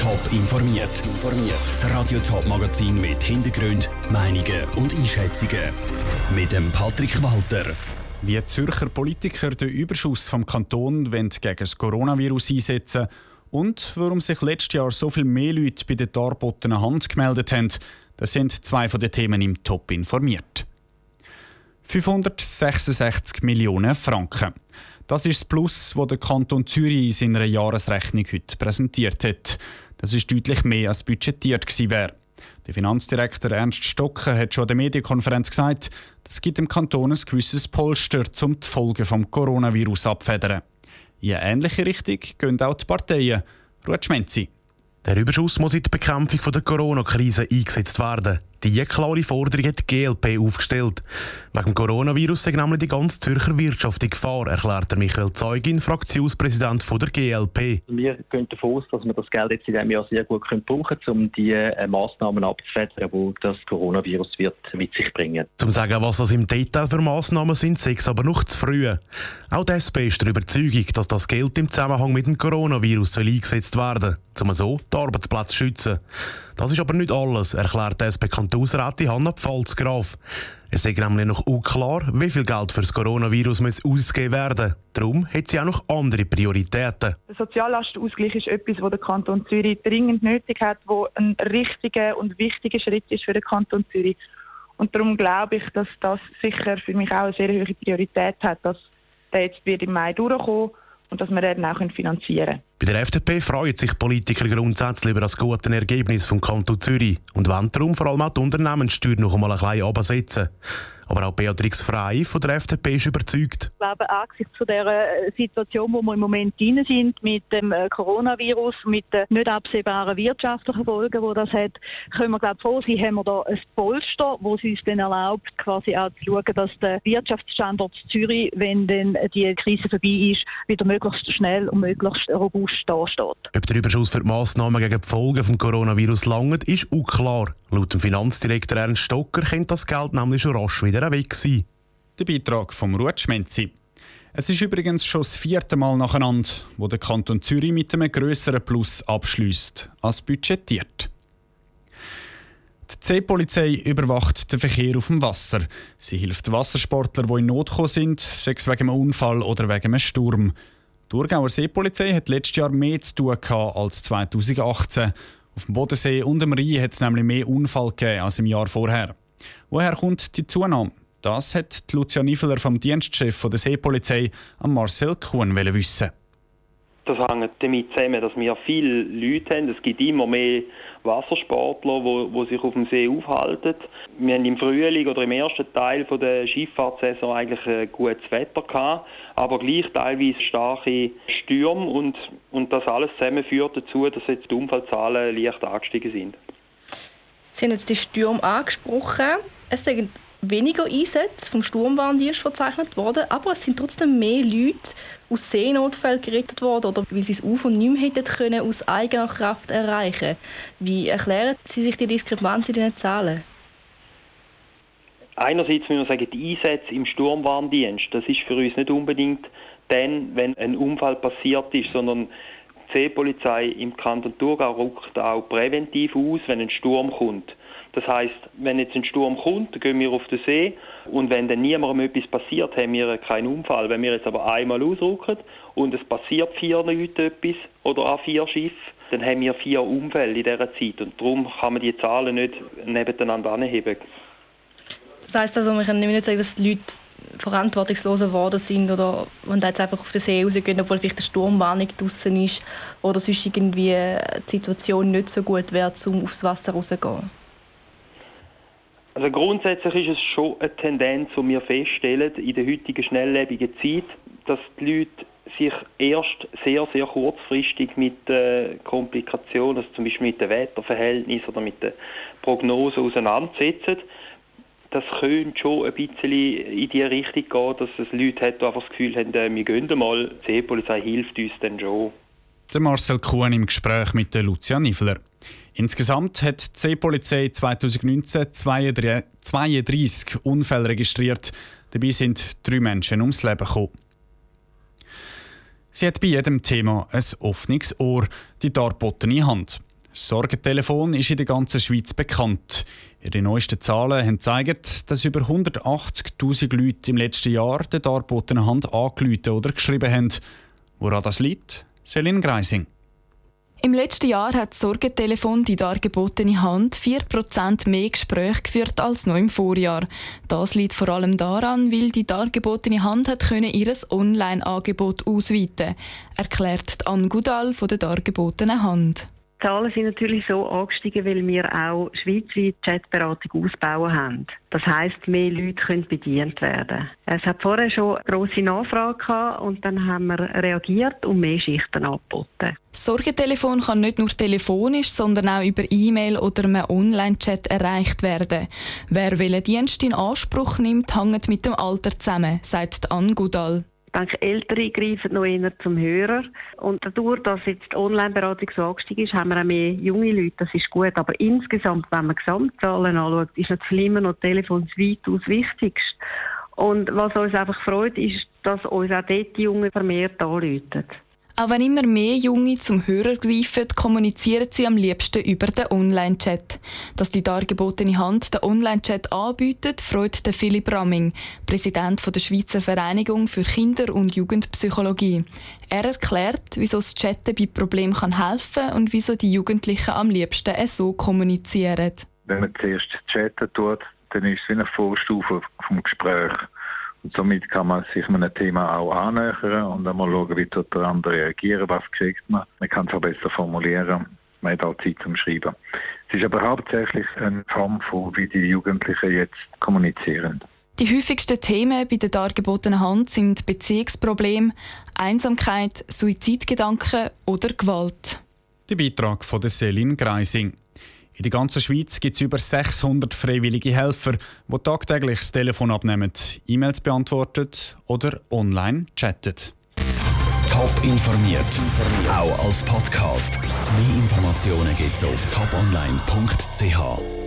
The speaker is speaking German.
Top informiert. Das Radio Top Magazin mit Hintergrund, Meinungen und Einschätzungen mit dem Patrick Walter. Wie Zürcher Politiker den Überschuss vom Kanton gegen das Coronavirus einsetzen und warum sich letztes Jahr so viel mehr Leute bei der darbotenen Hand gemeldet haben, das sind zwei von den Themen im Top informiert. 566 Millionen Franken. Das ist das Plus, das der Kanton Zürich in seiner Jahresrechnung heute präsentiert hat. Das ist deutlich mehr als budgetiert gewesen wäre. Der Finanzdirektor Ernst Stocker hat schon an der Medienkonferenz gesagt, das gibt dem Kanton ein gewisses Polster, um die Folgen des Coronavirus abzufedern. In eine ähnliche Richtung gehen auch die Parteien. Ruud Schmenzi. Der Überschuss muss in die Bekämpfung der Corona-Krise eingesetzt werden. Diese klare Forderung hat die GLP aufgestellt. Wegen dem Coronavirus sei nämlich die ganze Zürcher Wirtschaft in Gefahr, erklärt Michael Zeugin, Fraktionspräsident der GLP. Wir gehen davon aus, dass wir das Geld jetzt in diesem Jahr sehr gut brauchen können, um die äh, Massnahmen abzufedern, die das Coronavirus wird mit sich bringen. Zum sagen, was das im Detail für Massnahmen sind, sei es aber noch zu früh. Auch die SP ist der Überzeugung, dass das Geld im Zusammenhang mit dem Coronavirus soll eingesetzt werden soll, um so die Arbeitsplätze zu schützen. Das ist aber nicht alles, erklärt die SP-Kantonsrätin Hanna Pfalzgraf. Es ist nämlich noch unklar, wie viel Geld für das Coronavirus muss ausgegeben werden Darum hat sie auch noch andere Prioritäten. Der Soziallastenausgleich ist etwas, das der Kanton Zürich dringend nötig hat, wo ein richtiger und wichtiger Schritt ist für den Kanton Zürich. Und darum glaube ich, dass das sicher für mich auch eine sehr hohe Priorität hat, dass der jetzt wird im Mai durchkommen und dass wir den auch finanzieren können. Der FDP freuen sich Politiker grundsätzlich über das gute Ergebnis vom Kanton Zürich und wollen darum vor allem auch die Unternehmenssteuer noch einmal ein bisschen absetzen. Aber auch Beatrix Frey von der FDP ist überzeugt. Ich glaube, angesichts von der äh, Situation, wo wir im Moment drin sind, mit dem äh, Coronavirus, mit den nicht absehbaren wirtschaftlichen Folgen, die das hat, können wir glaube froh sein, haben wir da ein Polster, wo es uns dann erlaubt, quasi auch zu schauen, dass der Wirtschaftsstandort Zürich, wenn dann die Krise vorbei ist, wieder möglichst schnell und möglichst robust dasteht. Ob der Überschuss für die Massnahmen gegen die Folgen des Coronavirus langt, ist unklar. Laut dem Finanzdirektor Ernst Stocker könnte das Geld nämlich schon rasch wieder weg sein. Der Beitrag vom Ruth Schmenzi. Es ist übrigens schon das vierte Mal nacheinander, wo der Kanton Zürich mit einem grösseren Plus abschließt als budgetiert. Die C-Polizei überwacht den Verkehr auf dem Wasser. Sie hilft Wassersportlern, die in Not gekommen sind, es wegen einem Unfall oder wegen einem Sturm. Die Thurgauer Seepolizei hat letztes Jahr mehr zu tun als 2018. Auf dem Bodensee und dem Rhein hat es nämlich mehr Unfall gegeben als im Jahr vorher. Woher kommt die Zunahme? Das hat Lucia Niveler vom Dienstchef der Seepolizei Marcel Kuhn wissen. Das hängt damit zusammen, dass wir viele Leute haben. Es gibt immer mehr Wassersportler, die sich auf dem See aufhalten. Wir haben im Frühling oder im ersten Teil der Schifffahrtssaison eigentlich ein gutes Wetter gehabt, aber gleich teilweise starke Stürme und, und das alles zusammen führt dazu, dass jetzt die Unfallzahlen leicht angestiegen sind. Sie haben jetzt die Stürme angesprochen. Es sind weniger Einsätze vom Sturmwarndienst verzeichnet worden, aber es sind trotzdem mehr Leute aus Seenotfällen gerettet worden oder wie sie es auf und nicht mehr hätten können aus eigener Kraft erreichen. Wie erklären Sie sich die Diskrepanz in den Zahlen? Einerseits müssen wir sagen, die Einsätze im Sturmwarndienst, das ist für uns nicht unbedingt dann, wenn ein Unfall passiert ist, sondern Seepolizei im Kanton Thurgau rückt auch präventiv aus, wenn ein Sturm kommt. Das heißt, wenn jetzt ein Sturm kommt, gehen wir auf den See und wenn dann niemandem etwas passiert, haben wir keinen Unfall. Wenn wir jetzt aber einmal ausrücken und es passiert vier Leute etwas oder an vier Schiffen, dann haben wir vier Unfälle in dieser Zeit und darum kann man die Zahlen nicht nebeneinander anheben. Das heißt also, man kann nicht sagen, dass die Leute verantwortungslos geworden sind oder wenn jetzt einfach auf den See rausgehen, obwohl vielleicht eine Sturmwarnung draußen ist oder sonst irgendwie die Situation nicht so gut wäre, um aufs Wasser rauszugehen? Also grundsätzlich ist es schon eine Tendenz, die wir feststellen in der heutigen schnelllebigen Zeit, dass die Leute sich erst sehr, sehr kurzfristig mit äh, Komplikationen, also zum Beispiel mit dem Wetterverhältnis oder mit der Prognose auseinandersetzen. Das könnte schon ein bisschen in die Richtung gehen, dass es Leute hat, die einfach das Gefühl haben, äh, wir gehen mal, die Seepolizei hilft uns dann schon. Der Marcel Kuhn im Gespräch mit der Lucia Niffler. Insgesamt hat die Seepolizei 2019 32 Unfälle registriert. Dabei sind drei Menschen ums Leben gekommen. Sie hat bei jedem Thema ein offenes Ohr, die darbotene Hand. Das Sorgentelefon ist in der ganzen Schweiz bekannt. Ihre neuesten Zahlen haben gezeigt, dass über 180.000 Leute im letzten Jahr der darbotenen Hand angerufen oder geschrieben haben. Woran das liegt? Selin Greising. Im letzten Jahr hat das Sorgentelefon die dargebotene Hand 4% mehr Gespräche geführt als noch im Vorjahr. Das liegt vor allem daran, weil die dargebotene Hand hat ihr Online-Angebot ausweiten erklärt Anne Gudal von der dargebotenen Hand. Die Zahlen sind natürlich so angestiegen, weil wir auch schweizweit Chatberatung ausbauen haben. Das heisst, mehr Leute können bedient werden. Es hat vorher schon grosse Nachfrage gehabt und dann haben wir reagiert und mehr Schichten angeboten. Das Sorgetelefon kann nicht nur telefonisch, sondern auch über E-Mail oder einem Online-Chat erreicht werden. Wer welchen Dienst in Anspruch nimmt, hängt mit dem Alter zusammen, sagt Anne Gudal. Ich denke, Ältere greifen noch eher zum Hörer. Und dadurch, dass jetzt die Online-Beratung so angestiegen ist, haben wir auch mehr junge Leute. Das ist gut. Aber insgesamt, wenn man Gesamtzahlen anschaut, ist natürlich immer noch Telefon weitaus wichtigst. Und was uns einfach freut, ist, dass uns auch dort die Jungen vermehrt anrufen. Auch wenn immer mehr Junge zum Hörer greifen, kommunizieren sie am liebsten über den Online-Chat. Dass die dargebotene Hand den Online-Chat anbietet, freut Philipp Ramming, Präsident der Schweizer Vereinigung für Kinder- und Jugendpsychologie. Er erklärt, wieso das Chatten bei Problemen helfen kann und wieso die Jugendlichen am liebsten so kommunizieren. Wenn man zuerst chatten tut, dann ist es wie eine Vorstufe vom Gespräch. Und somit kann man sich einem Thema auch annähern und einmal schauen, wie der andere reagieren, was kriegt man. Man kann es auch besser formulieren. Man hat auch Zeit zum Schreiben. Es ist aber hauptsächlich eine Form von, wie die Jugendlichen jetzt kommunizieren. Die häufigsten Themen bei der dargebotenen Hand sind Beziehungsprobleme, Einsamkeit, Suizidgedanken oder Gewalt. Der Beitrag von der Selin Greising. In der ganzen Schweiz gibt es über 600 freiwillige Helfer, die tagtäglich das Telefon abnehmen, E-Mails beantworten oder online chatten. Top informiert, auch als Podcast. Mehr Informationen gibt es auf toponline.ch.